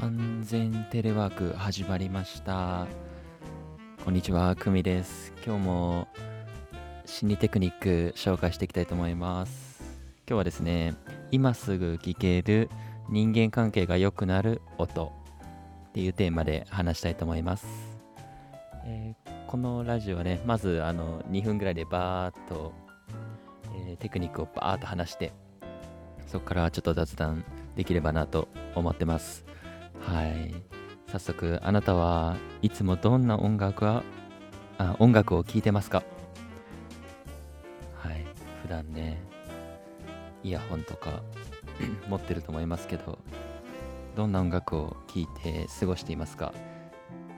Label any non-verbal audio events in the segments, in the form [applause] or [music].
完全テレワーク始まりました。こんにちはくみです。今日も心理テクニック紹介していきたいと思います。今日はですね今すぐ聞ける人間関係が良くなる音っていうテーマで話したいと思います、えー、このラジオはねまずあの2分ぐらいでバーっと、えー、テクニックをバーっと話してそこからちょっと雑談できればなと思ってます。はい。早速あなたはいつもどんな音楽はあ音楽を聴いてますか？はい。普段ねイヤホンとか [clears throat] 持ってると思いますけどどんな音楽を聴いて過ごしていますか？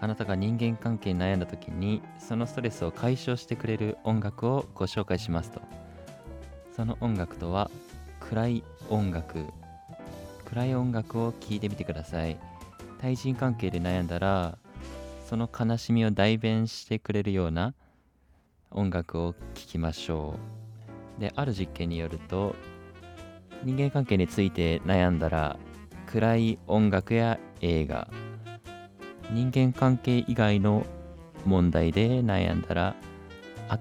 あなたが人間関係に悩んだ時にそのストレスを解消してくれる音楽をご紹介しますと。その音楽とは暗い音楽。暗い音楽を聴いてみてください。対人関係で悩んだらその悲しみを代弁してくれるような音楽を聴きましょうである実験によると人間関係について悩んだら暗い音楽や映画人間関係以外の問題で悩んだら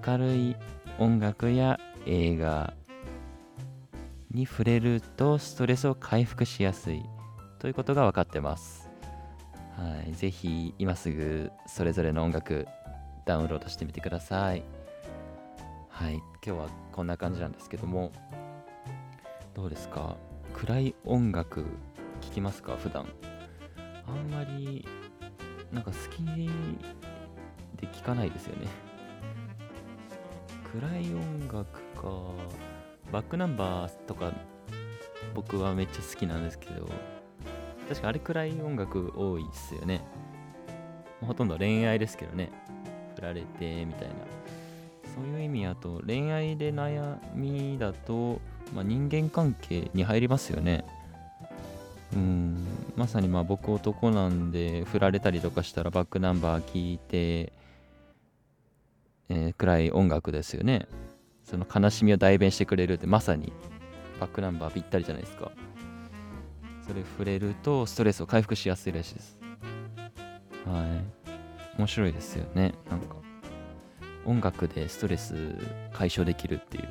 明るい音楽や映画に触れるとストレスを回復しやすいということが分かってます。はい、ぜひ今すぐそれぞれの音楽ダウンロードしてみてください。はい、今日はこんな感じなんですけども、どうですか？暗い音楽聴きますか？普段。あんまりなんか好きで聴かないですよね。暗い音楽か。バックナンバーとか僕はめっちゃ好きなんですけど確かあれくらい音楽多いっすよね。ほとんど恋愛ですけどね。振られてみたいな。そういう意味やと恋愛で悩みだと、まあ、人間関係に入りますよね。うん。まさにまあ僕男なんで振られたりとかしたらバックナンバー聞いて、えー、暗い音楽ですよね。その悲しみを代弁してくれるってまさにバックナンバーぴったりじゃないですか。それ触れるとストレスを回復しやすいらしいです。はい。面白いですよね。なんか音楽でストレス解消できるっていう。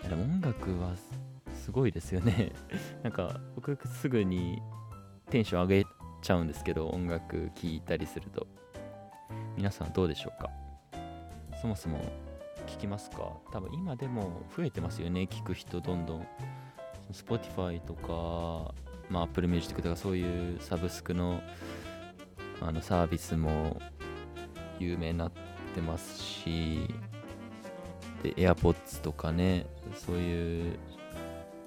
いやでも音楽はすごいですよね。[laughs] なんか僕すぐにテンション上げちゃうんですけど音楽聴いたりすると。皆さんどうでしょうか？そもそも聞きますか？多分今でも増えてますよね聞く人どんどん。Spotify とか、まあ、Apple Music とかそういうサブスクのあのサービスも有名になってますしで AirPods とかねそういう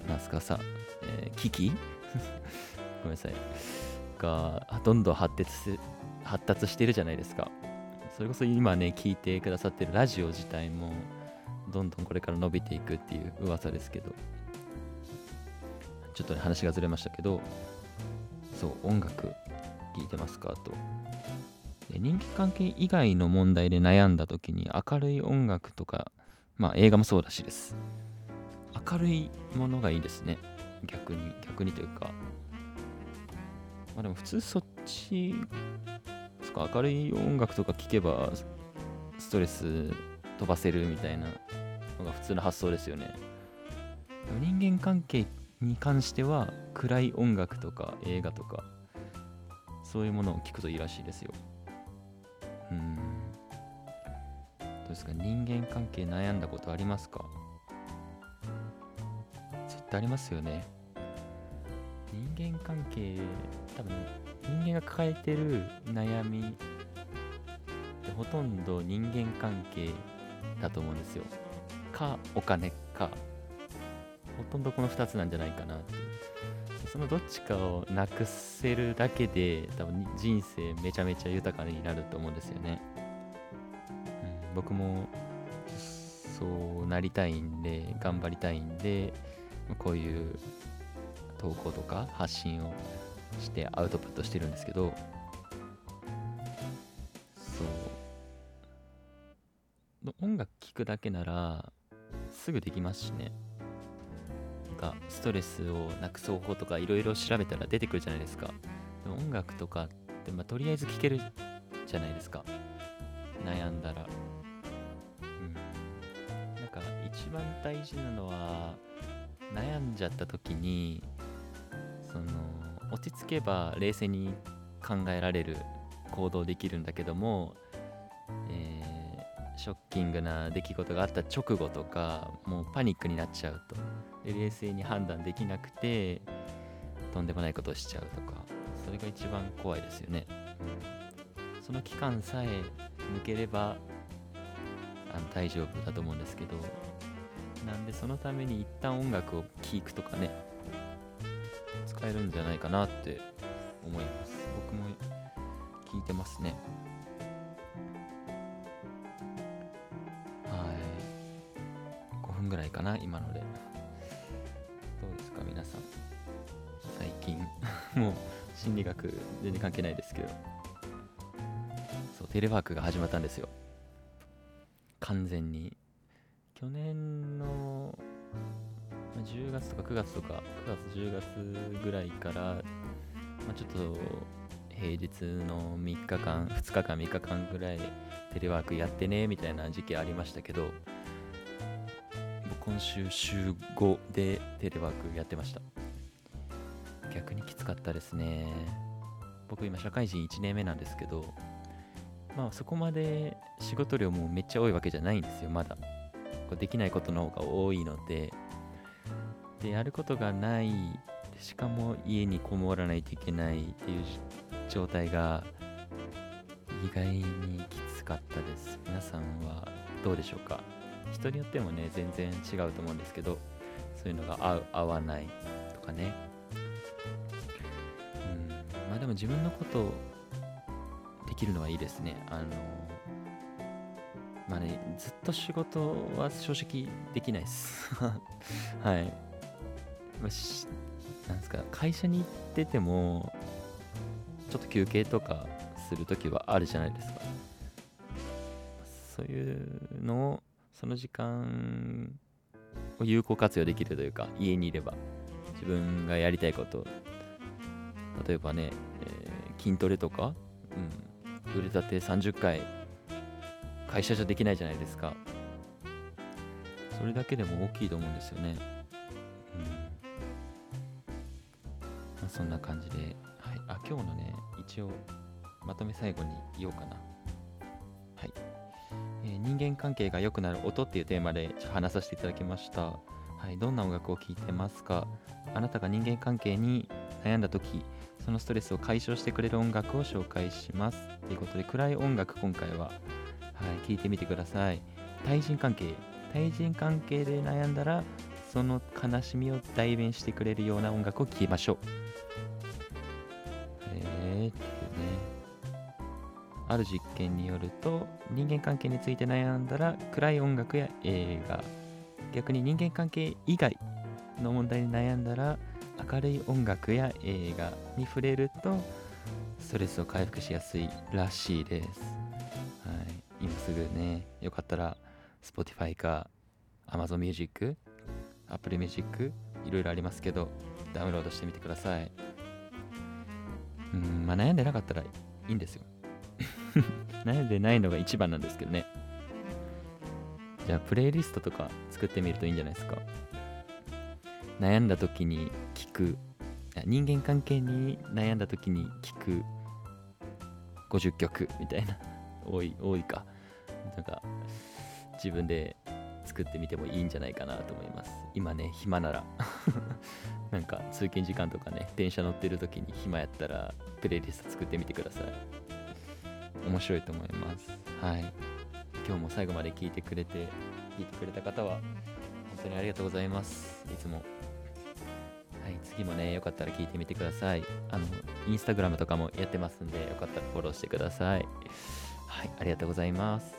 なんすかさ、えー、機器？[laughs] ごめんなさい。がどんどん発達発達してるじゃないですか。それこそ今ね、聞いてくださってるラジオ自体も、どんどんこれから伸びていくっていう噂ですけど、ちょっとね、話がずれましたけど、そう、音楽聴いてますかと。で人間関係以外の問題で悩んだ時に明るい音楽とか、まあ映画もそうらしです。明るいものがいいですね。逆に、逆にというか。まあでも普通そっちそか？明るい音楽とか聴けばストレス飛ばせるみたいなのが普通の発想ですよね人間関係に関しては暗い音楽とか映画とかそういうものを聞くといいらしいですよ。うん。どうですか？人間関係悩んだことありますか？絶対ありますよね。人間関係多分人間が抱えてる悩みってほとんど人間関係だと思うんですよ。かお金か。ほとんどこの2つなんじゃないかなってそのどっちかをなくせるだけで多分人生めちゃめちゃ豊かになると思うんですよね。うん、僕もそうなりたいんで頑張りたいんでこういう投稿とか発信をしてアウトプットしてるんですけど。そう。音楽聴くだけならすぐできますしね。かストレスをなくす方法とかいろいろ調べたら出てくるじゃないですか。で音楽とかって、まあ、とりあえず聴けるじゃないですか。悩んだら。うん。なんか一番大事なのは悩んじゃった時にその落ち着けば冷静に考えられる行動できるんだけども、えー、ショッキングな出来事があった直後とかもうパニックになっちゃうと。冷静に判断できなくてとんでもないことをしちゃうとかそれが一番怖いですよね、うん、その期間さえ抜ければあの大丈夫だと思うんですけどなんでそのために一旦音楽を聴くとかね使えるんじゃないかなって思います。僕も聞いてますね。はい。5分ぐらいかな今ので。か皆さん。最近。[laughs] もう心理学全然関係ないですけど。そうテレワークが始まったんですよ。完全に。去年の10月とか9月とか9月10月ぐらいから、まあ、ちょっと平日の3日間2日間3日間ぐらいテレワークやってねみたいな時期ありましたけど今週週5でテレワークやってました。逆にきつかったですね。僕今社会人1年目なんですけどまあそこまで仕事量もめっちゃ多いわけじゃないんですよまだ。こうできないことの方が多いので。でやることがない。しかも家にこもらないといけないっていう状態が意外にきつかったです。皆さんはどうでしょうか？人によってもね全然違うと思うんですけどそういうのが合う合わないとかねうんまあでも自分のことできるのはいいですねあのまあね、ずっと仕事は正直できないです。[laughs] はい。ま、しなんですか、会社に行ってても、ちょっと休憩とかするときはあるじゃないですか。そういうのを、その時間を有効活用できるというか、家にいれば、自分がやりたいこと、例えばね、えー、筋トレとか、うん、腕立て30回会社じゃできないじゃないですか。それだけでも大きいと思うんですよね。うん。まあ、そんな感じで、はい、あ今日のね一応まとめ最後に言おうかな、人間関係が良くなる音っていうテーマで話させていただきましたはい、どんな音楽を聴いてますか？あなたが人間関係に悩んだ時そのストレスを解消してくれる音楽を紹介しますということで暗い音楽今回ははい、聞いてみてください。対人関係。対人関係で悩んだら、その悲しみを代弁してくれるような音楽を聴きましょう。ある実験によると、人間関係について悩んだら、暗い音楽や映画、逆に人間関係以外の問題に悩んだら、明るい音楽や映画に触れると、ストレスを回復しやすいらしいです。はい今すぐね、よかったら Spotify か Amazon Music、Apple Music、いろいろありますけど、ダウンロードしてみてください。うん、まあ悩んでなかったらいいんですよ。悩 [laughs] んでないのが一番なんですけどね。じゃあ、プレイリストとか作ってみるといいんじゃないですか。悩んだ時に聞く、人間関係に悩んだ時に聞く50曲みたいな。[laughs] 多い多いかなんか自分で作ってみてもいいんじゃないかなと思います今ね暇なら [laughs] なんか通勤時間とかね電車乗ってる時に暇やったらプレイリスト作ってみてください面白いと思います。はい。今日も最後まで聞いてくれて聞いてくれた方は本当にありがとうございます。いつも。はい次もねよかったら聞いてみてください。あのインスタグラムとかもやってますんでよかったらフォローしてください。はい、ありがとうございます。